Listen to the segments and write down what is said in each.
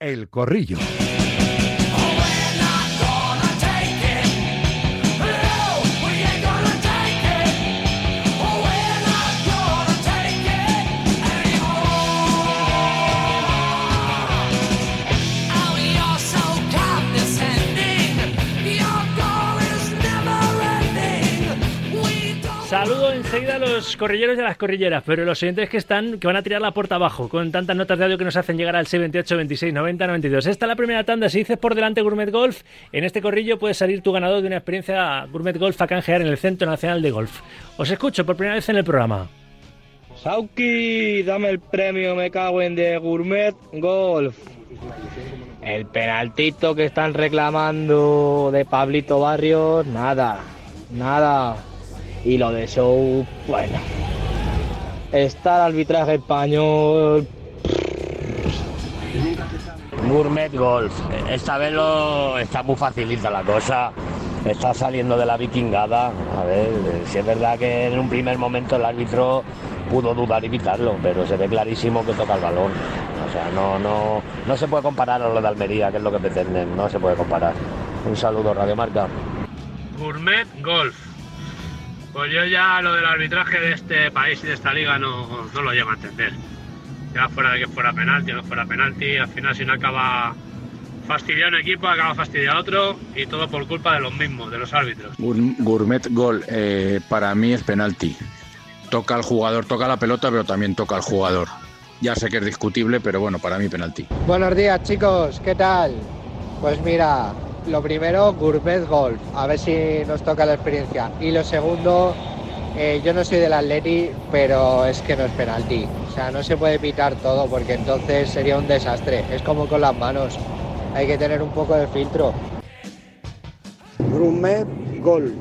El Corrillo. Enseguida los corrilleros y las corrilleras, pero los oyentes que están, que van a tirar la puerta abajo con tantas notas de audio que nos hacen llegar al 628 26 90 92. Esta es la primera tanda. Si dices por delante Gourmet Golf, en este corrillo puedes salir tu ganador de una experiencia Gourmet Golf a canjear en el Centro Nacional de Golf. Os escucho por primera vez en el programa. Sauki, dame el premio, me cago en de Gourmet Golf. El penaltito que están reclamando de Pablito Barrios, nada, nada. Y lo de Show, bueno. Está el arbitraje español. Gourmet Golf. Esta vez lo, está muy facilita la cosa. Está saliendo de la vikingada. A ver, si es verdad que en un primer momento el árbitro pudo dudar y pitarlo, pero se ve clarísimo que toca el balón. O sea, no, no, no se puede comparar a lo de Almería, que es lo que pretenden. No se puede comparar. Un saludo, Radio Marca. Gourmet Golf. Pues yo ya lo del arbitraje de este país y de esta liga no, no lo llego a entender. Ya fuera de que fuera penalti o no fuera penalti, al final si no acaba fastidiando un equipo, acaba fastidiando a otro y todo por culpa de los mismos, de los árbitros. Gourmet Gol, eh, para mí es penalti. Toca al jugador, toca la pelota, pero también toca al jugador. Ya sé que es discutible, pero bueno, para mí penalti. Buenos días chicos, ¿qué tal? Pues mira, lo primero, Gourmet Golf, a ver si nos toca la experiencia. Y lo segundo, eh, yo no soy del Atleti, pero es que no es penalti. O sea, no se puede pitar todo porque entonces sería un desastre. Es como con las manos, hay que tener un poco de filtro. Gourmet Golf.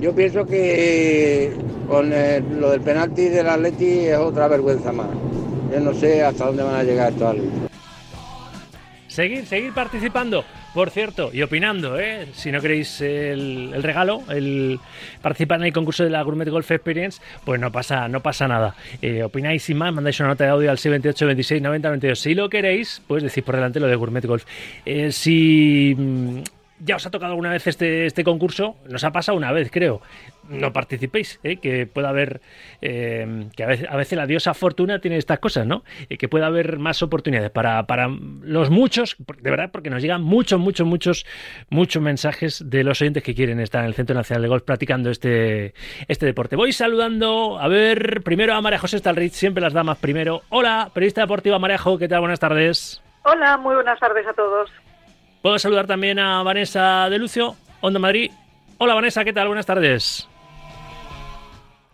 Yo pienso que con el- lo del penalti del Atleti es otra vergüenza más. Yo no sé hasta dónde van a llegar estos árbitros. Seguir, seguir participando. Por cierto, y opinando, ¿eh? si no queréis el, regalo, el participar en el concurso de la Gourmet Golf Experience, pues no pasa, no pasa nada. Eh, opináis sin más, mandáis una nota de audio al 628 26 90 92. Si lo queréis, pues decís por delante lo de Gourmet Golf. Eh, si mm, ya os ha tocado alguna vez este, este concurso, nos ha pasado una vez, creo. No participéis, ¿eh? que pueda haber, eh, que a veces, a veces la diosa fortuna tiene estas cosas, ¿no? Eh, que pueda haber más oportunidades para, para los muchos, de verdad, porque nos llegan muchos, muchos, muchos, muchos mensajes de los oyentes que quieren estar en el Centro Nacional de Golf practicando este, este deporte. Voy saludando, a ver, primero a María José Stalrich, siempre las damas primero. Hola, periodista deportiva Marejo, ¿qué tal? Buenas tardes. Hola, muy buenas tardes a todos. Puedo saludar también a Vanessa de Lucio, Onda Madrid. Hola Vanessa, ¿qué tal? Buenas tardes.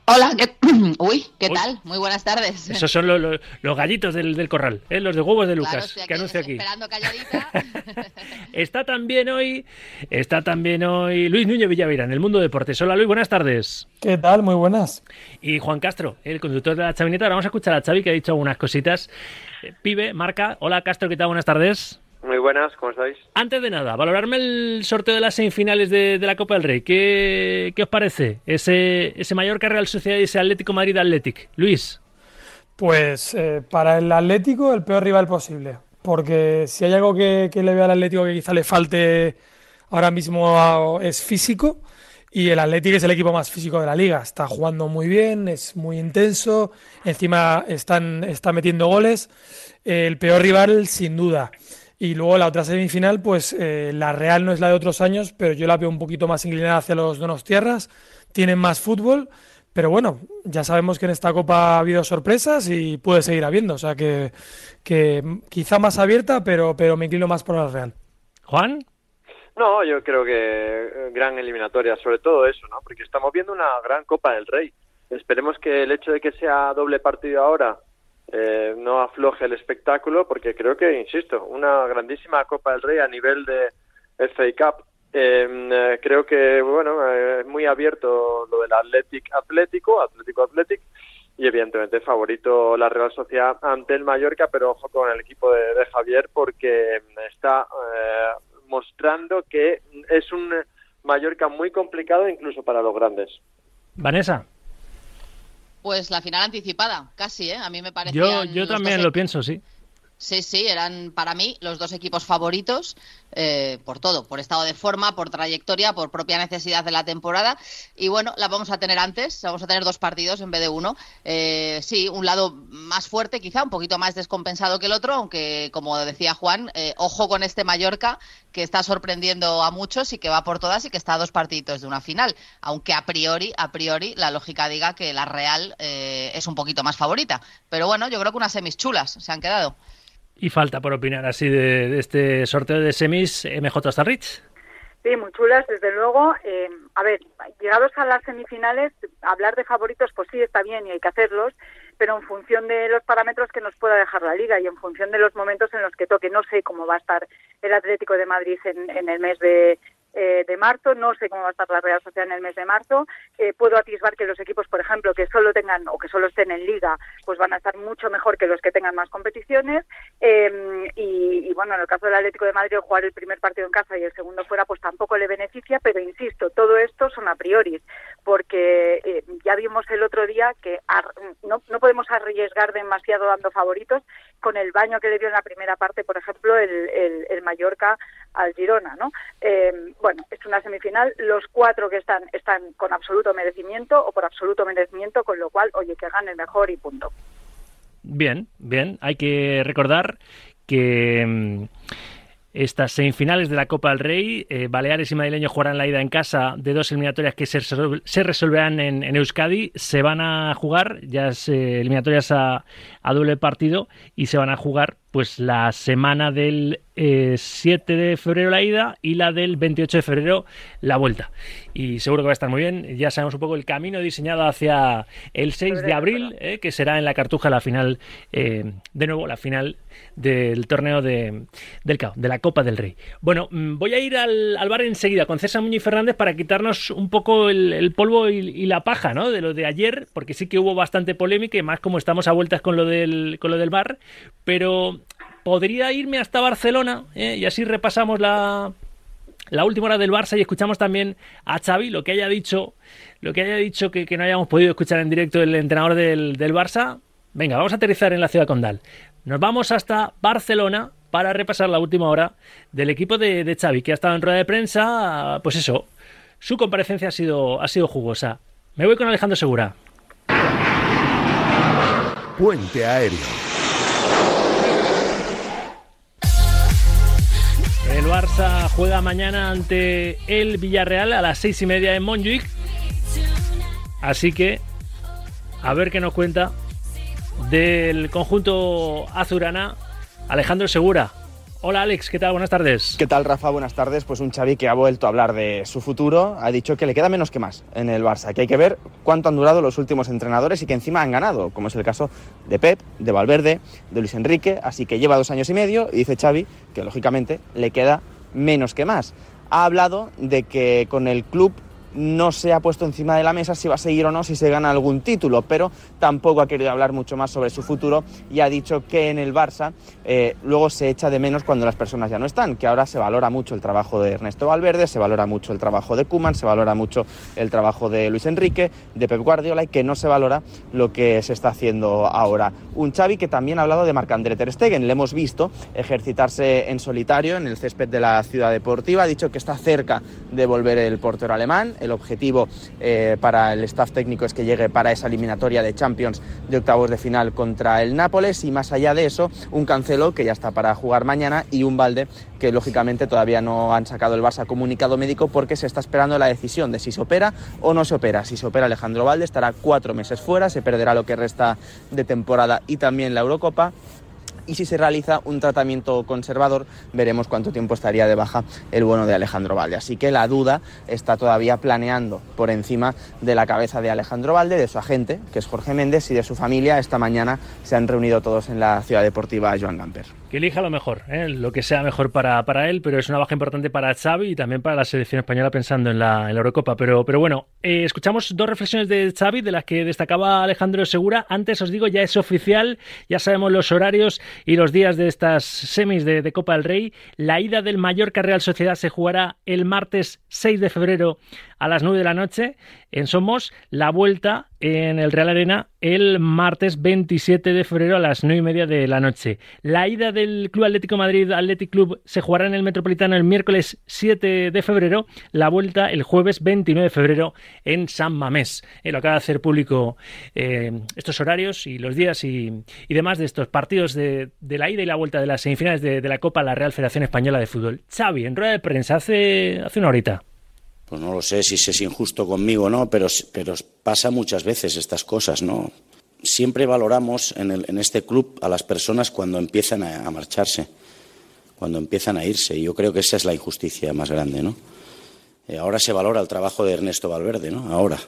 Hola, ¿qué... Uy, ¿qué tal? Muy buenas tardes. Esos son lo- lo- los gallitos del, del corral, ¿eh? los de huevos de Claro, Lucas, que anuncia aquí. Esperando calladita. Está también hoy, está también hoy Luis Núñez Villaveira en el mundo deportes. Hola Luis, buenas tardes. ¿Qué tal? Muy buenas. Y Juan Castro, el conductor de la chavineta. Ahora vamos a escuchar a Xavi que ha dicho algunas cositas. Eh, Pibe, marca. Hola Castro, ¿qué tal? Buenas tardes. Muy buenas, ¿cómo estáis? Antes de nada, valorarme el sorteo de las semifinales de, de la Copa del Rey. ¿Qué, qué os parece? Ese, ese Mallorca Real Sociedad y ese Atlético Madrid Athletic. Luis. Pues eh, para el Atlético el peor rival posible, porque si hay algo que, que le veo al Atlético que quizá le falte ahora mismo a- es físico y el Atlético es el equipo más físico de la liga, está jugando muy bien, es muy intenso, encima están, está metiendo goles, el peor rival sin duda. Y luego la otra semifinal, pues eh, la Real no es la de otros años, pero yo la veo un poquito más inclinada hacia los Donostiarras, tienen más fútbol. Pero bueno, ya sabemos que en esta Copa ha habido sorpresas y puede seguir habiendo. O sea que, que quizá más abierta, pero, pero me inclino más por la Real. Juan. No, yo creo que eh, gran eliminatoria, sobre todo eso, ¿no? Porque estamos viendo una gran Copa del Rey. Esperemos que el hecho de que sea doble partido ahora eh, no afloje el espectáculo, porque creo que, insisto, una grandísima Copa del Rey a nivel de FA Cup. Eh, eh, creo que, bueno, eh, es muy abierto lo del Athletic Atlético, Atlético Athletic, y evidentemente favorito la Real Sociedad ante el Mallorca, pero ojo con el equipo de, de Javier porque está eh, mostrando que es un Mallorca muy complicado incluso para los grandes. Vanessa. Pues la final anticipada, casi, ¿eh? A mí me parece. Yo, yo también lo pienso, sí. Sí, sí, eran para mí los dos equipos favoritos eh, por todo, por estado de forma, por trayectoria, por propia necesidad de la temporada. Y bueno, la vamos a tener antes, vamos a tener dos partidos en vez de uno. Eh, sí, un lado más fuerte quizá, un poquito más descompensado que el otro, aunque como decía Juan, eh, ojo con este Mallorca que está sorprendiendo a muchos y que va por todas y que está a dos partidos de una final. Aunque a priori, a priori, la lógica diga que la Real es un poquito más favorita. Pero bueno, yo creo que unas semis chulas se han quedado. Y falta por opinar así de, este sorteo de semis MJ Starrich. Sí, muy chulas, desde luego. Eh, a ver, llegados a las semifinales, hablar de favoritos, pues sí, está bien y hay que hacerlos, pero en función de los parámetros que nos pueda dejar la liga y en función de los momentos en los que toque. No sé cómo va a estar el Atlético de Madrid en el mes de, eh, de marzo. No sé cómo va a estar la Real Sociedad en el mes de marzo. Eh, puedo atisbar que los equipos, por ejemplo, que solo tengan o que solo estén en liga, pues van a estar mucho mejor que los que tengan más competiciones. Em, y, bueno, en el caso del Atlético de Madrid, jugar el primer partido en casa y el segundo fuera, pues tampoco le beneficia. Pero insisto, todo esto son a priori, porque eh, ya vimos el otro día que no, no podemos arriesgar demasiado dando favoritos con el baño que le dio en la primera parte, por ejemplo, el, el Mallorca al Girona, ¿no? Em, bueno, es una semifinal, los cuatro que están están con absoluto merecimiento o por absoluto merecimiento, con lo cual, oye, que gane mejor y punto. Bien, bien, hay que recordar que mm, estas semifinales de la Copa del Rey. Eh, Baleares y Madrileño jugarán la ida en casa de dos eliminatorias que se, se resolverán en, Euskadi. Se van a jugar, ya es, eh, eliminatorias a, a, doble partido, y se van a jugar pues la semana del 7 eh, de febrero la ida y la del 28 de febrero la vuelta. Y seguro que va a estar muy bien. Ya sabemos un poco el camino diseñado hacia el 6 de abril, eh, que será en la Cartuja la final, eh, de nuevo, la final del torneo de, del CAO, de la Copa del Rey. Bueno, mm, voy a ir al, bar enseguida con César Muñoz Fernández para quitarnos un poco el, polvo y, la paja ¿no? de lo de ayer, porque sí que hubo bastante polémica y más como estamos a vueltas con lo del, con lo del bar. Pero podría irme hasta Barcelona ¿eh? y así repasamos la, la última hora del Barça y escuchamos también a Xavi lo que haya dicho, lo que haya dicho que, no hayamos podido escuchar en directo el entrenador del, del, Barça. Venga, vamos a aterrizar en la ciudad condal. Nos vamos hasta Barcelona para repasar la última hora del equipo de, de Xavi, que ha estado en rueda de prensa. Pues eso, su comparecencia ha sido, ha sido jugosa. Me voy con Alejandro Segura. Puente aéreo. Barça juega mañana ante el Villarreal a las seis y media en Montjuic. Así que a ver qué nos cuenta del conjunto azurana Alejandro Segura. Hola Alex, ¿qué tal? Buenas tardes. ¿Qué tal Rafa? Buenas tardes. Pues un Xavi que ha vuelto a hablar de su futuro, ha dicho que le queda menos que más en el Barça, que hay que ver cuánto han durado los últimos entrenadores y que encima han ganado, como es el caso de Pep, de Valverde, de Luis Enrique, así que lleva dos años y medio y dice Xavi que lógicamente le queda menos que más. Ha hablado de que con el club no se ha puesto encima de la mesa si va a seguir o no, si se gana algún título, pero tampoco ha querido hablar mucho más sobre su futuro y ha dicho que en el Barça eh, luego se echa de menos cuando las personas ya no están, que ahora se valora mucho el trabajo de Ernesto Valverde, se valora mucho el trabajo de Kuman, se valora mucho el trabajo de Luis Enrique, de Pep Guardiola y que no se valora lo que se está haciendo ahora. Un Xavi que también ha hablado de Marc-André Ter Stegen, le hemos visto ejercitarse en solitario en el césped de la ciudad deportiva, ha dicho que está cerca de volver el portero alemán, el objetivo eh, para el staff técnico es que llegue para esa eliminatoria de Champions de octavos de final contra el Nápoles y más allá de eso, un Cancelo que ya está para jugar mañana y un Valde que lógicamente todavía no han sacado el Barça comunicado médico porque se está esperando la decisión de si se opera o no se opera. Si se opera Alejandro Valde estará cuatro meses fuera, se perderá lo que resta de temporada y también la Eurocopa y si se realiza un tratamiento conservador veremos cuánto tiempo estaría de baja el bueno de Alejandro Valde. Así que la duda está todavía planeando por encima de la cabeza de Alejandro Valde, de su agente, que es Jorge Méndez, y de su familia. Esta mañana se han reunido todos en la ciudad deportiva Joan Gamper. Elija lo mejor, ¿eh? lo que sea mejor para, para, él, pero es una baja importante para Xavi y también para la selección española pensando en la, Eurocopa. Pero, pero bueno, eh, escuchamos dos reflexiones de Xavi de las que destacaba Alejandro Segura. Antes os digo, ya es oficial, ya sabemos los horarios y los días de estas semis de, Copa del Rey. La ida del Mallorca Real Sociedad se jugará el martes 6 de febrero a las 9 de la noche en Somos, la vuelta en el Real Arena el martes 27 de febrero a las 9 y media de la noche. La ida del Club Atlético Madrid Athletic Club se jugará en el Metropolitano el miércoles 7 de febrero, la vuelta el jueves 29 de febrero en San Mamés. Eh, lo acaba de hacer público eh, estos horarios y los días y, demás de estos partidos de, la ida y la vuelta de las semifinales de, la Copa la Real Federación Española de Fútbol. Xavi, en rueda de prensa hace, hace una horita. Pues no lo sé si es injusto conmigo o no, pero, pasa muchas veces estas cosas, ¿no? Siempre valoramos en, este club a las personas cuando empiezan a, marcharse, cuando empiezan a irse. Y yo creo que esa es la injusticia más grande, ¿no? Eh, ahora se valora el trabajo de Ernesto Valverde, ¿no? Ahora.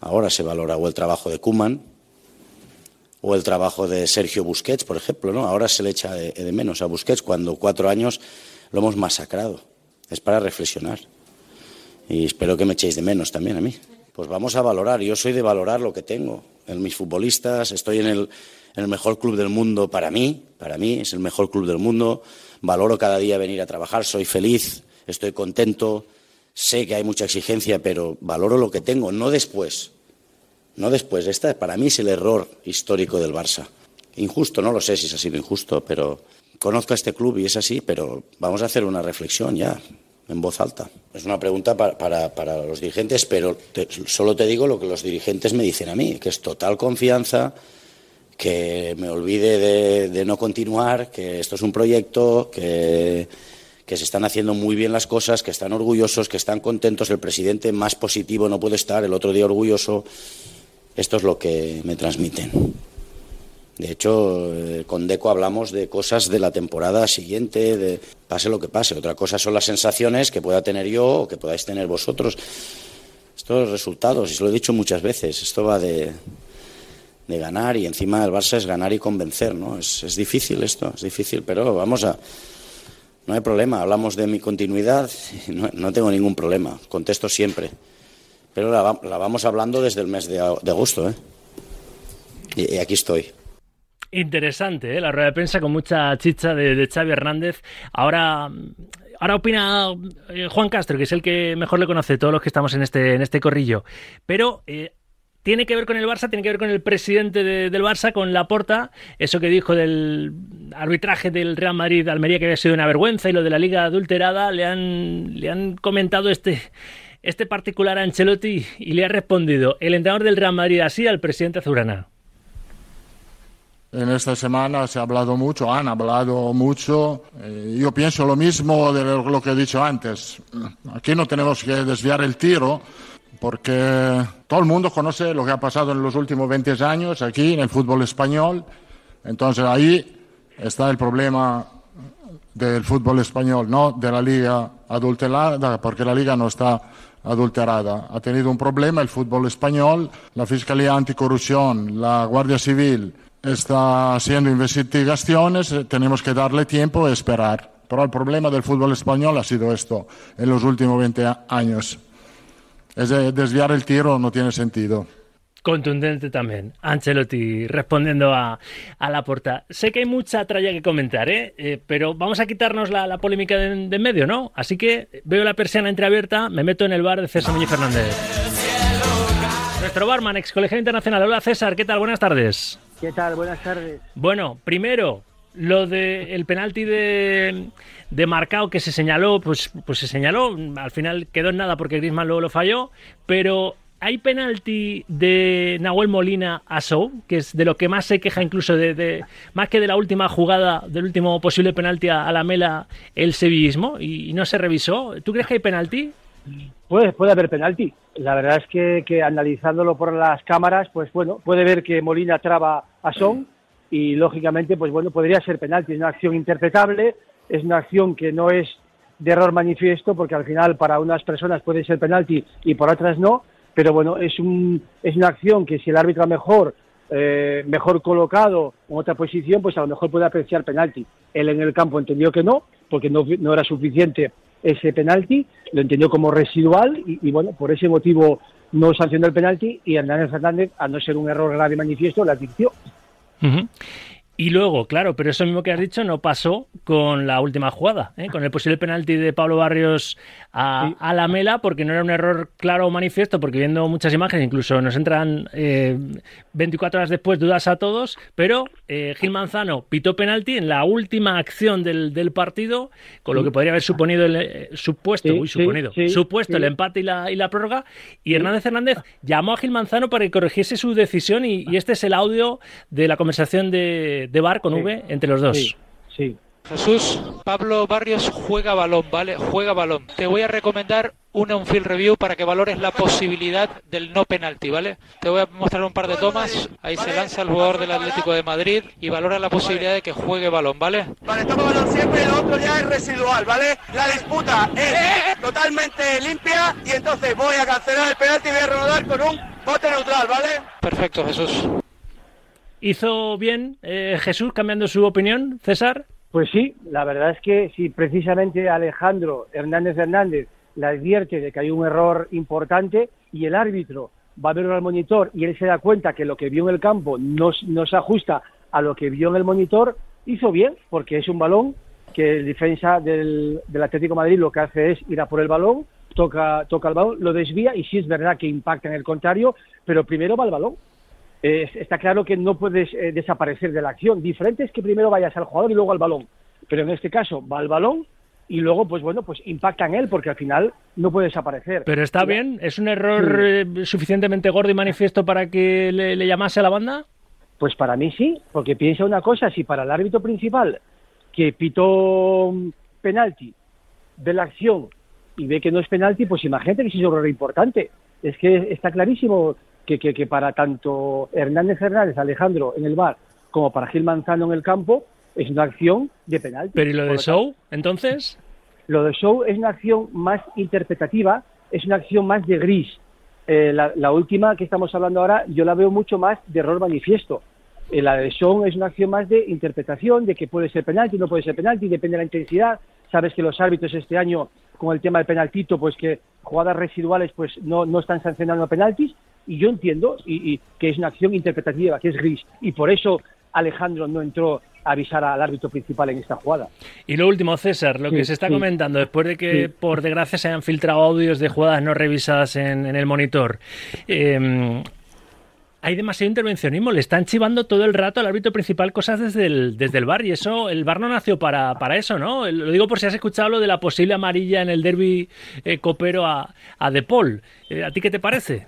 Ahora se valora o el trabajo de Kuman o el trabajo de Sergio Busquets, por ejemplo, ¿no? Ahora se le echa de menos a Busquets cuando cuatro años lo hemos masacrado. Es para reflexionar y espero que me echéis de menos también a mí. Pues vamos a valorar, yo soy de valorar lo que tengo. En mis futbolistas, estoy en el, mejor club del mundo para mí, para mí es el mejor club del mundo. Valoro cada día venir a trabajar, soy feliz, estoy contento, sé que hay mucha exigencia, pero valoro lo que tengo, no después. No después, esta para mí es el error histórico del Barça. Injusto, no lo sé si ha sido injusto, pero conozco a este club y es así, pero vamos a hacer una reflexión ya en voz alta. Es una pregunta para, para, los dirigentes, pero solo te digo lo que los dirigentes me dicen a mí, que es total confianza, que me olvide de, no continuar, que esto es un proyecto, que, que, se están haciendo muy bien las cosas, que están orgullosos, que están contentos. El presidente más positivo no puede estar, el otro día orgulloso. Esto es lo que me transmiten. De hecho, eh, con Deco hablamos de cosas de la temporada siguiente, de pase lo que pase. Otra cosa son las sensaciones que pueda tener yo o que podáis tener vosotros. Estos resultados, y se lo he dicho muchas veces, esto va de, de ganar y encima el Barça es ganar y convencer, ¿no? Es, difícil esto, es difícil, pero vamos a... No hay problema, hablamos de mi continuidad, no, no tengo ningún problema, contesto siempre. Pero la, la vamos hablando desde el mes de, agosto, ¿eh? Y aquí estoy. Interesante, ¿eh? la rueda de prensa con mucha chicha de, Xavi Hernández. Ahora, ahora opina eh, Juan Castro, que es el que mejor le conoce, todos los que estamos en este, en este corrillo. Pero eh, tiene que ver con el Barça, tiene que ver con el presidente del Barça, con Laporta, eso que dijo del arbitraje del Real Madrid Almería que había sido una vergüenza y lo de la liga adulterada, le han, le han comentado este, este particular a Ancelotti y le ha respondido el entrenador del Real Madrid así al presidente Azurana. En esta semana se ha hablado mucho, han hablado mucho. Eh, yo pienso lo mismo de lo que he dicho antes. Aquí no tenemos que desviar el tiro porque todo el mundo conoce lo que ha pasado en los últimos 20 años aquí en el fútbol español. Entonces ahí está el problema del fútbol español, no de la liga adulterada, porque la liga no está adulterada. Ha tenido un problema el fútbol español, la Fiscalía Anticorrupción, la Guardia Civil está haciendo investigaciones, eh, tenemos que darle tiempo y esperar. Pero el problema del fútbol español ha sido esto en los últimos 20 años. Es desviar el tiro no tiene sentido. Contundente también. Ancelotti respondiendo a, la puerta. Sé que hay mucha tralla que comentar, ¿eh? eh pero vamos a quitarnos la, polémica de, en medio, ¿no? Así que veo la persiana entreabierta, me meto en el bar de César Muñoz Fernández. Nuestro barman, ex colegio internacional. Hola César, ¿qué tal? Buenas tardes. ¿Qué tal? Buenas tardes. Bueno, primero, lo del el penalti de, de Marcao que se señaló, pues, pues se señaló, al final quedó en nada porque Griezmann luego lo falló, pero hay penalti de Nahuel Molina a Sou, que es de lo que más se queja incluso de, más que de la última jugada, del último posible penalti a, la Mela, el sevillismo, y, no se revisó. ¿Tú crees que hay penalti? Puede, haber penalti. La verdad es que, que, analizándolo por las cámaras, pues bueno, puede ver que Molina traba a Son y lógicamente, pues bueno, podría ser penalti. Es una acción interpretable, es una acción que no es de error manifiesto, porque al final para unas personas puede ser penalti y por otras no, pero bueno, es, un, es una acción que si el árbitro mejor, eh, mejor colocado en otra posición, pues a lo mejor puede apreciar penalti. Él en el campo entendió que no, porque no, no era suficiente ese penalti, lo entendió como residual y, bueno, por ese motivo no sancionó el penalti y Hernández Fernández, a no ser un error grave manifiesto, la advirtió. Y luego, claro, pero eso mismo que has dicho no pasó con la última jugada, ¿eh? con el posible penalti de Pablo Barrios a, a, la Mela, porque no era un error claro o manifiesto, porque viendo muchas imágenes, incluso nos entran eh, 24 horas después dudas a todos, pero eh, Gil Manzano pitó penalti en la última acción del, del partido, con lo que podría haber suponido el eh, supuesto, Sí, uy, sí, suponido, sí, supuesto el empate y la, y la prórroga, y Hernández Hernández llamó a Gil Manzano para que corrigiese su decisión, y, y este es el audio de la conversación de, de Bar con Sí. V entre los dos. Sí, sí. Jesús, Pablo Barrios juega balón, ¿vale? Juega balón. Te voy a recomendar un on-field review para que valores la posibilidad del no penalti, ¿vale? Te voy a mostrar un par de tomas. Ahí se lanza el jugador del Atlético de Madrid y valora la posibilidad de que juegue balón, ¿vale? Vale, toma balón siempre y lo otro ya es residual, ¿vale? La disputa es totalmente limpia y entonces voy a cancelar el penalti y voy a reanudar con un bote neutral, ¿vale? Perfecto, Jesús. ¿Hizo bien eh, Jesús cambiando su opinión, César? Pues sí, la verdad es que si precisamente Alejandro Hernández Hernández le advierte de que hay un error importante y el árbitro va a verlo al monitor y él se da cuenta que lo que vio en el campo no, se ajusta a lo que vio en el monitor, hizo bien, porque es un balón que el defensa del, Atlético Madrid lo que hace es ir a por el balón, toca, toca el balón, lo desvía y sí es verdad que impacta en el contrario, pero primero va el balón. Eh, está claro que no puedes eh, desaparecer de la acción. Diferente es que primero vayas al jugador y luego al balón. Pero en este caso va al balón y luego, pues bueno, pues impacta en él porque al final no puede desaparecer. Pero está bien, ¿es un error eh, suficientemente gordo y manifiesto para que le, le llamase a la banda? Pues para mí sí, porque piensa una cosa, si para el árbitro principal que pitó penalti ve la acción y ve que no es penalti, pues imagínate que es un error importante. Es que está clarísimo que, que, que para tanto Hernández Hernández, Alejandro en el bar, como para Gil Manzano en el campo, es una acción de penalti. Pero ¿y lo de Show, entonces? Lo de Show es una acción más interpretativa, es una acción más de gris. Eh, la, la última que estamos hablando ahora, yo la veo mucho más de error manifiesto. Eh, la de Show es una acción más de interpretación, de que puede ser penalti, no puede ser penalti, depende de la intensidad. Sabes que los árbitros este año, con el tema del penaltito, pues que jugadas residuales pues no, no están sancionando penaltis. Y yo entiendo y, y que es una acción interpretativa, que es gris. Y por eso Alejandro no entró a avisar al árbitro principal en esta jugada. Y lo último, César, lo Sí, que se está sí. comentando después de que, Sí. por desgracia, se hayan filtrado audios de jugadas no revisadas en, en el monitor. eh, hay demasiado intervencionismo, le están chivando todo el rato al árbitro principal cosas desde el, desde el bar y eso, el bar no nació para, para eso, ¿no? Lo digo por si has escuchado lo de la posible amarilla en el derby eh, copero a, a De Paul. Eh, ¿A ti qué te parece?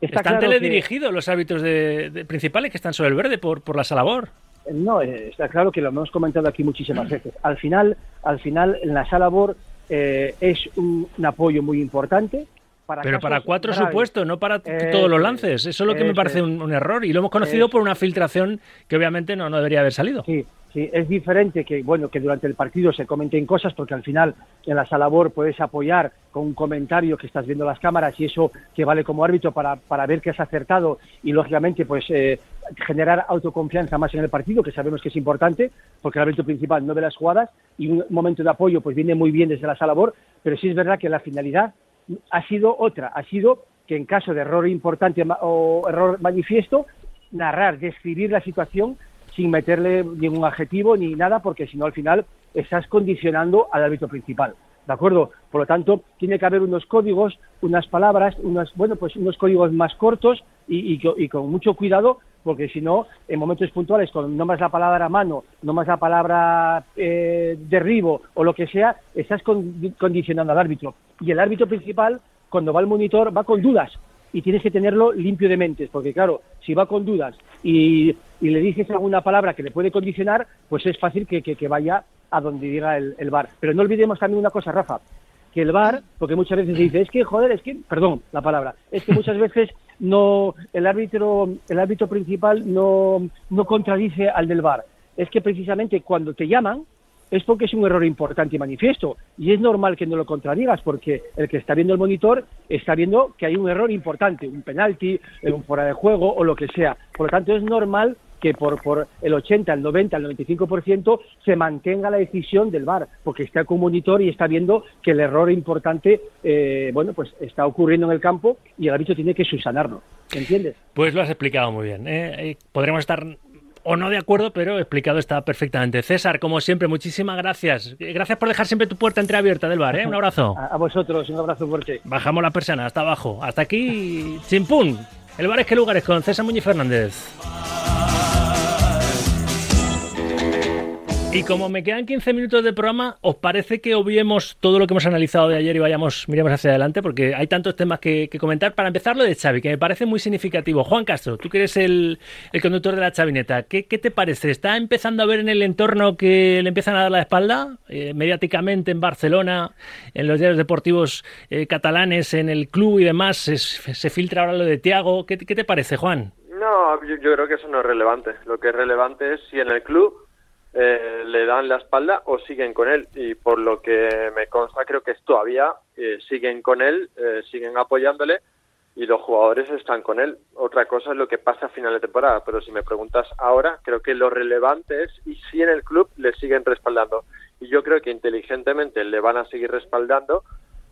Está Están claro que- teledirigidos los árbitros de, de- principales que están sobre el verde por, por la salabor. No, eh, está claro que lo hemos comentado aquí muchísimas veces. Al final, al final, la sala BOR eh, es un, un apoyo muy importante. Para Pero para cuatro graves. supuestos, no para Eso todos los es, lances. Eso es lo que me eso parece es. un, un error. Y lo hemos conocido Eso. por una filtración que obviamente no, no debería haber salido. Sí, sí, es diferente que bueno que durante el partido se comenten cosas porque al final en la sala BOR puedes apoyar con un comentario que estás viendo las cámaras y eso que vale como árbitro para, para ver que has acertado y lógicamente pues eh, generar autoconfianza más en el partido que sabemos que es importante porque el árbitro principal no ve las jugadas y un momento de apoyo pues viene muy bien desde la sala BOR pero sí es verdad que la finalidad ha sido otra, ha sido que en caso de error importante o error manifiesto, narrar, describir la situación sin meterle ningún adjetivo ni nada, porque si no al final estás condicionando al árbitro principal. ¿De acuerdo? Por lo tanto, tiene que haber unos códigos, unas palabras, unos, bueno, pues unos códigos más cortos y, y con mucho cuidado, porque si no, en momentos puntuales, con no más la palabra mano, no más la palabra eh, derribo o lo que sea, estás con- condicionando al árbitro. Y el árbitro principal, cuando va al monitor, va con dudas y tienes que tenerlo limpio de mentes, porque claro, si va con dudas y, le dices alguna palabra que le puede condicionar, pues es fácil que, vaya a donde diga el bar. Pero no olvidemos también una cosa, Rafa, que el bar, porque muchas veces se dice, es que joder, es que, perdón la palabra, es que muchas veces no el árbitro, el árbitro principal no, no contradice al del bar. Es que precisamente cuando te llaman, es porque es un error importante y manifiesto. Y es normal que no lo contradigas, porque el que está viendo el monitor está viendo que hay un error importante, un penalti, un fuera de juego o lo que sea. Por lo tanto, es normal que por, por el 80, el 90, el 95% se mantenga la decisión del VAR, porque está con un monitor y está viendo que el error importante, eh, bueno, pues está ocurriendo en el campo y el árbitro tiene que subsanarlo. ¿Entiendes? Pues lo has explicado muy bien. ¿eh? Eh, Podremos estar o no de acuerdo, pero explicado está perfectamente. César, como siempre, muchísimas gracias. Gracias por dejar siempre tu puerta entreabierta del bar, ¿eh? Un abrazo. A, a vosotros, un abrazo fuerte. Bajamos la persiana hasta abajo. Hasta aquí, chimpún. El bar es que lugares con César Muñiz Fernández. Y como me quedan 15 minutos de programa, ¿os parece que obviemos todo lo que hemos analizado de ayer y vayamos, miremos hacia adelante? Porque hay tantos temas que, comentar. Para empezar, lo de Xavi, que me parece muy significativo. Juan Castro, tú que eres el, el conductor de la Chavineta, ¿qué, ¿qué, te parece? ¿Está empezando a ver en el entorno que le empiezan a dar la espalda? Eh, mediáticamente en Barcelona, en los diarios deportivos eh, catalanes, en el club y demás, se, se filtra ahora lo de Tiago. ¿Qué, ¿Qué, te parece, Juan? No, yo creo que eso no es relevante. Lo que es relevante es si en el club eh, le dan la espalda o siguen con él. Y por lo que me consta, creo que es todavía eh, siguen con él, eh, siguen apoyándole y los jugadores están con él. Otra cosa es lo que pasa a final de temporada, pero si me preguntas ahora, creo que lo relevante es y si en el club le siguen respaldando. Y yo creo que inteligentemente le van a seguir respaldando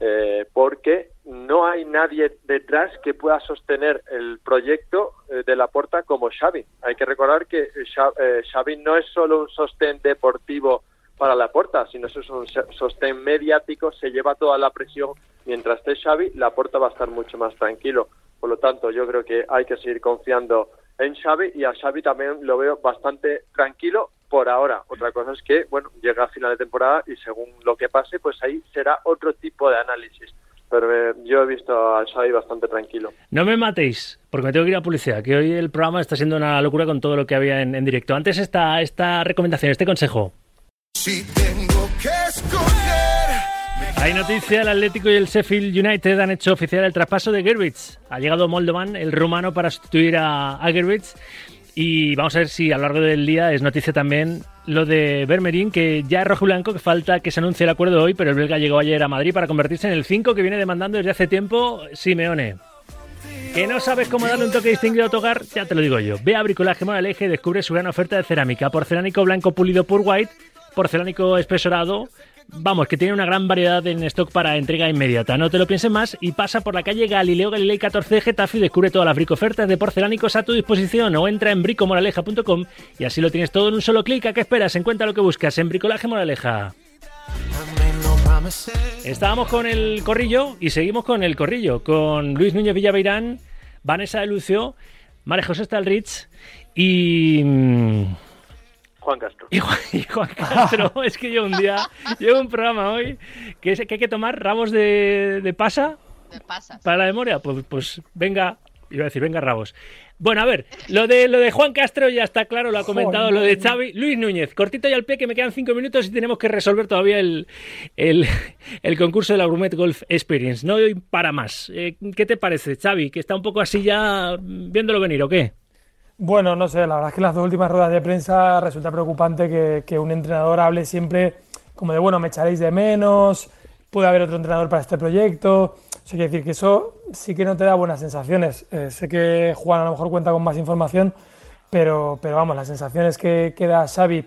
eh, porque no hay nadie detrás que pueda sostener el proyecto eh, de la Porta como Xavi. Hay que recordar que eh, Xavi no es solo un sostén deportivo para la Porta, sino es un sostén mediático, se lleva toda la presión. Mientras esté Xavi, la Porta va a estar mucho más tranquilo. Por lo tanto, yo creo que hay que seguir confiando en Xavi y a Xavi también lo veo bastante tranquilo por ahora. Otra cosa es que, bueno, llega a final de temporada y según lo que pase, pues ahí será otro tipo de análisis. Pero eh, yo he visto a Xavi bastante tranquilo. No me matéis, porque me tengo que ir a publicidad, que hoy el programa está siendo una locura con todo lo que había en, en directo. Antes esta, esta recomendación, este consejo. Si tengo que escoger... Hay noticia, el Atlético y el Sheffield United han hecho oficial el traspaso de Gerbich. Ha llegado Moldovan, el rumano, para sustituir a, a Gerbich. Y vamos a ver si a lo largo del día es noticia también lo de Bermerín, que ya es rojo y blanco, que falta que se anuncie el acuerdo hoy, pero el belga llegó ayer a Madrid para convertirse en el 5 que viene demandando desde hace tiempo Simeone. ¿Que no sabes cómo darle un toque distinguido a tu hogar? Ya te lo digo yo. Ve a Bricolaje Moraleja y descubre su gran oferta de cerámica. Porcelánico blanco pulido por white, porcelánico espesorado, Vamos, que tiene una gran variedad en stock para entrega inmediata. No te lo pienses más y pasa por la calle Galileo Galilei 14 de Getafe y descubre todas las bricofertas de porcelánicos a tu disposición o entra en bricomoraleja.com y así lo tienes todo en un solo clic. ¿A qué esperas? Encuentra lo que buscas en Bricolaje Moraleja. Estábamos con el corrillo y seguimos con el corrillo, con Luis Núñez Villaveirán, Vanessa de Lucio, José y... Juan Castro. Y Juan, y Juan Castro, es que yo un día, llevo un programa hoy que, es, que hay que tomar ramos de, de pasa De pasas. para la memoria. Pues, pues venga, iba a decir, venga rabos. Bueno, a ver, lo de, lo de Juan Castro ya está claro, lo ha comentado, lo de Xavi. Luis Núñez, cortito y al pie, que me quedan cinco minutos y tenemos que resolver todavía el, el, el concurso de la Gourmet Golf Experience. No doy para más. Eh, ¿Qué te parece, Xavi? Que está un poco así ya viéndolo venir, ¿o qué? Bueno, no sé, la verdad es que las dos últimas ruedas de prensa resulta preocupante que, un entrenador hable siempre como de, bueno, me echaréis de menos, puede haber otro entrenador para este proyecto. O sea, decir que eso sí que no te da buenas sensaciones. Eh, sé que Juan a lo mejor cuenta con más información, pero, pero vamos, las sensaciones que, que da Xavi,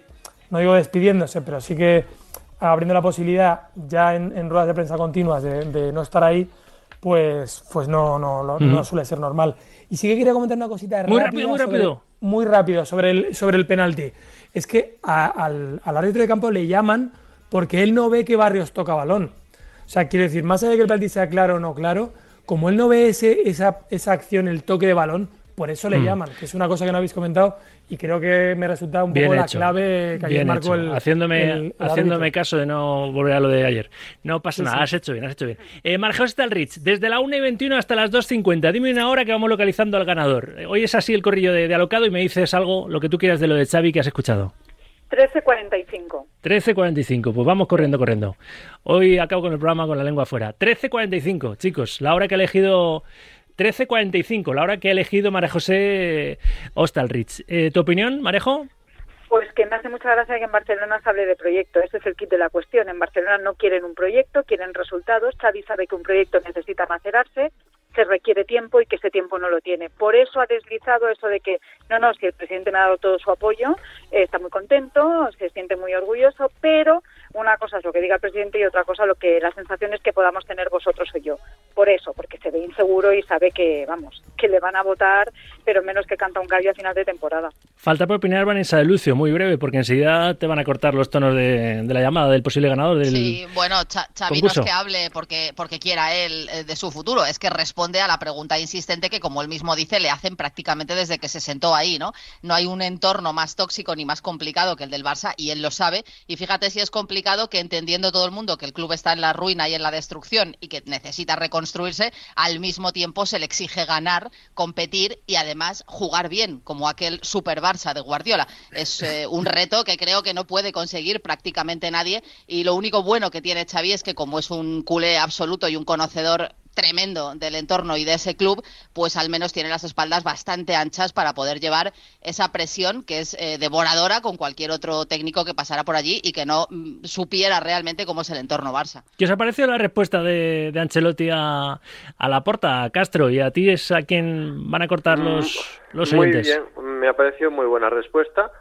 no digo despidiéndose, pero sí que abriendo la posibilidad ya en, en ruedas de prensa continuas de no estar ahí, pues, pues no, no, no, suele ser normal. Y sí que quería comentar una cosita Muy rápido, muy sobre- rápido. muy rápido sobre el, sobre el penalti. Es que a- al, al árbitro de campo le llaman porque él no ve que Barrios toca balón. O sea, quiero decir, más allá de que el penalti sea claro o no claro, como él no ve ese, esa, esa acción, el toque de balón, por eso le Mm. llaman, que es una cosa que no habéis comentado y creo que me resulta un Bien poco la clave que ayer Bien marcó hecho. el, haciéndome, el- el haciéndome caso de no volver a lo de ayer. No pasa Sí, nada, sí. has hecho bien, has hecho bien. Eh, Marjos Stalrich, desde la 1 y 21 hasta las 2.50, dime una hora que vamos localizando al ganador. Eh, Hoy es así el corrillo de, de alocado y me dices algo, lo que tú quieras de lo de Xavi que has escuchado. 13.45. 13.45, pues vamos corriendo, corriendo. Hoy acabo con el programa con la lengua afuera. 13.45, chicos, la hora que ha elegido... 13.45, la hora que ha elegido María José Ostalrich. Eh, ¿Tu opinión, Marejo? Pues que me hace mucha gracia que en Barcelona se hable de proyecto. Ese es el kit de la cuestión. En Barcelona no quieren un proyecto, quieren resultados. Xavi sabe que un proyecto necesita macerarse, se requiere tiempo y que ese tiempo no lo tiene. Por eso ha deslizado eso de que, no, no, si el presidente me ha dado todo su apoyo, eh, está muy contento, se siente muy orgulloso, pero una cosa es lo que diga el presidente y otra cosa lo que las sensaciones que podamos tener vosotros o yo. Por eso, porque se ve inseguro y sabe que, vamos, que le van a votar, pero menos que canta un gallo a final de temporada. Falta por opinar Vanessa de Lucio, muy breve, porque enseguida te van a cortar los tonos de, de la llamada del posible ganador del Sí, bueno, Xavi concurso. no es que hable porque, porque quiera él eh, de su futuro, es que responde a la pregunta insistente que, como él mismo dice, le hacen prácticamente desde que se sentó ahí, ¿no? No hay un entorno más tóxico ni más complicado que el del Barça y él lo sabe. Y fíjate si es complicado que entendiendo todo el mundo que el club está en la ruina y en la destrucción y que necesita reconstruirse, al mismo tiempo se le exige ganar, competir y además jugar bien, como aquel super Barça de Guardiola. Es eh, un reto que creo que no puede conseguir prácticamente nadie y lo único bueno que tiene Xavi es que como es un culé absoluto y un conocedor tremendo del entorno y de ese club, pues al menos tiene las espaldas bastante anchas para poder llevar esa presión que es eh, devoradora con cualquier otro técnico que pasara por allí y que no mm, supiera realmente cómo es el entorno Barça. ¿Qué os ha parecido la respuesta de, de Ancelotti a, a la porta, a Castro? Y a ti es a quien van a cortar los, los muy oyentes. bien, me ha parecido muy buena respuesta,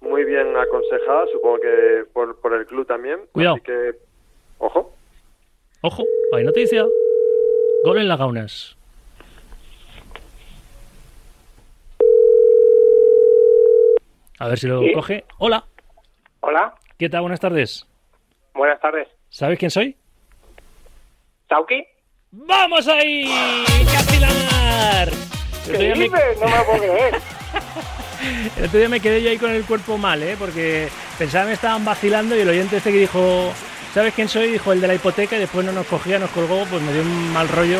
muy bien aconsejada, supongo que por, por el club también. Cuidado. Así que, ojo. Ojo, hay noticia. Gol en las gaunas. A ver si lo ¿Sí? coge. Hola, Hola, ¿qué tal? Buenas tardes. buenas tardes. ¿Sabes quién soy? ¿Sauki? ¡Vamos ahí! ¡Castilar! El ¿Qué me-? No me lo puedo creer. El otro día me quedé yo ahí con el cuerpo mal, ¿eh? Porque pensaba que me estaban vacilando y el oyente este que dijo, ¿sabes quién soy? Dijo el de la hipoteca y después no nos cogía, nos colgó, pues me dio un mal rollo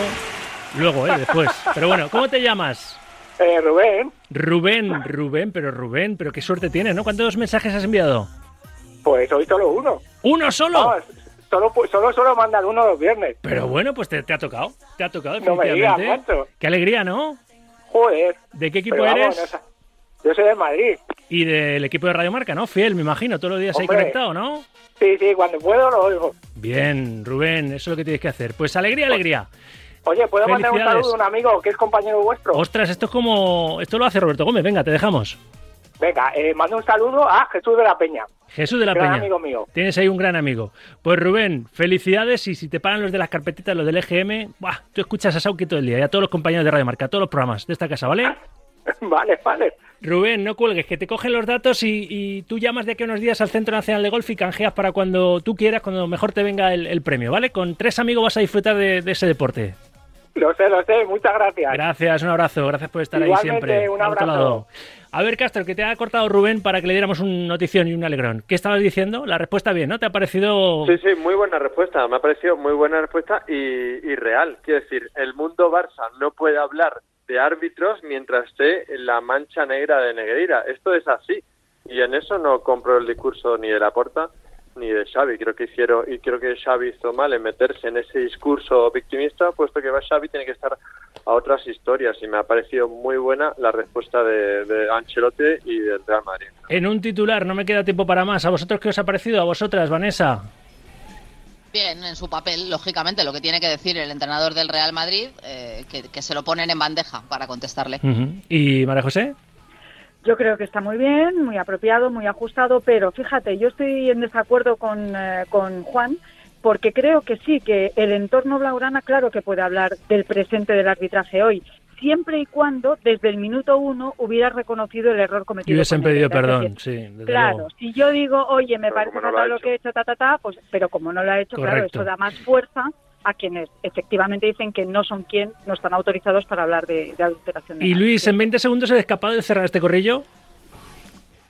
luego, ¿eh? Después. Pero bueno, ¿cómo te llamas? Eh, Rubén, Rubén, Rubén, pero Rubén, pero qué suerte tienes, ¿no? ¿Cuántos mensajes has enviado? pues hoy solo uno. ¿Uno solo? Vamos, solo, pu- solo solo mandan uno los viernes. Pero bueno, pues te, te ha tocado, te ha tocado No me digas. Qué alegría, ¿no? Joder. ¿De qué equipo vamos, eres? no yo soy de Madrid. Y del equipo de Radio Marca, ¿no? Fiel, me imagino, todos los días ahí Hombre. conectado, ¿no? Sí, sí, cuando puedo lo oigo. Bien, Rubén, eso es lo que tienes que hacer. Pues alegría, alegría. Oye, ¿puedo mandar un saludo a un amigo que es compañero vuestro? Ostras, esto es como... Esto lo hace Roberto Gómez, venga, te dejamos. Venga, eh, mando un saludo a Jesús de la Peña. Jesús de la Gran Peña. amigo mío. Tienes ahí un gran amigo. Pues Rubén, felicidades y si te pagan los de las carpetitas, los del EGM, ¡buah! tú escuchas a Sauki todo el día y a todos los compañeros de Radio Marca, a todos los programas de esta casa, ¿vale? vale, vale. Rubén, no cuelgues, que te cogen los datos y, y tú llamas de aquí a unos días al Centro Nacional de Golf y canjeas para cuando tú quieras, cuando mejor te venga el, el premio, ¿vale? Con tres amigos vas a disfrutar de, de ese deporte. Lo sé, lo sé, muchas gracias. Gracias, un abrazo, gracias por estar Igualmente, ahí siempre. un abrazo. lado. A ver, Castro, que te ha cortado Rubén para que le diéramos un notición y un alegrón. ¿Qué estabas diciendo? La respuesta bien, ¿no? ¿Te ha parecido...? Sí, sí, muy buena respuesta. Me ha parecido muy buena respuesta y, y real. Quiero decir, el mundo Barça no puede hablar de árbitros mientras esté la mancha negra de Negreira. Esto es así. Y en eso no compro el discurso ni de Laporta ni de Xavi. Creo que hicieron y creo que Xavi hizo mal en meterse en ese discurso victimista, puesto que Xavi tiene que estar a otras historias. Y me ha parecido muy buena la respuesta de, de Ancelotti y del Real Madrid. En un titular, no me queda tiempo para más. ¿A vosotros qué os ha parecido? ¿A vosotras, Vanessa? Bien, en su papel, lógicamente, lo que tiene que decir el entrenador del Real Madrid, eh, que, que se lo ponen en bandeja para contestarle. Ujú. ¿Y María José? Yo creo que está muy bien, muy apropiado, muy ajustado, pero fíjate, yo estoy en desacuerdo con, eh, con Juan porque creo que sí, que el entorno Blaurana, claro que puede hablar del presente del arbitraje hoy, siempre y cuando desde el minuto uno hubiera reconocido el error Y cometido. hubiesen con pedido perdón, sí, desde Claro, luego. si yo digo, oye, me Pero parece no lo que he hecho, ta, ta, ta, pues, pero como no lo ha hecho, claro, eso da más fuerza a quienes efectivamente dicen que no son quien, no están autorizados para hablar de, de adulteración. de Y Luis, en 20 segundos he escapado de cerrar este corrillo.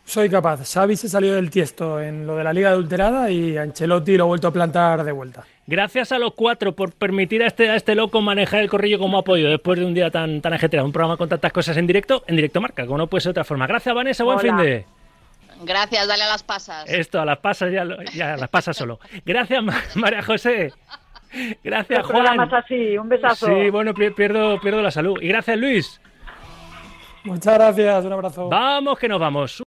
Soy capaz. Xavi se salió del tiesto en lo de la liga adulterada y Ancelotti lo ha vuelto a plantar de vuelta. Gracias a los cuatro por permitir a este, a este loco manejar el corrillo como apoyo después de un día tan, tan ajetreado. Un programa con tantas cosas en directo, en directo marca, como no puede ser de otra forma. Gracias, Vanessa, buen Hola. fin de. Gracias, dale a las pasas. Esto, a las pasas ya, lo- ya a las pasas solo. Gracias, Ma- María José. Gracias, El Juan. así, un besazo. Sí, bueno, pi- pierdo, pierdo la salud. Y gracias, Luis. Muchas gracias, un abrazo. Vamos que nos vamos.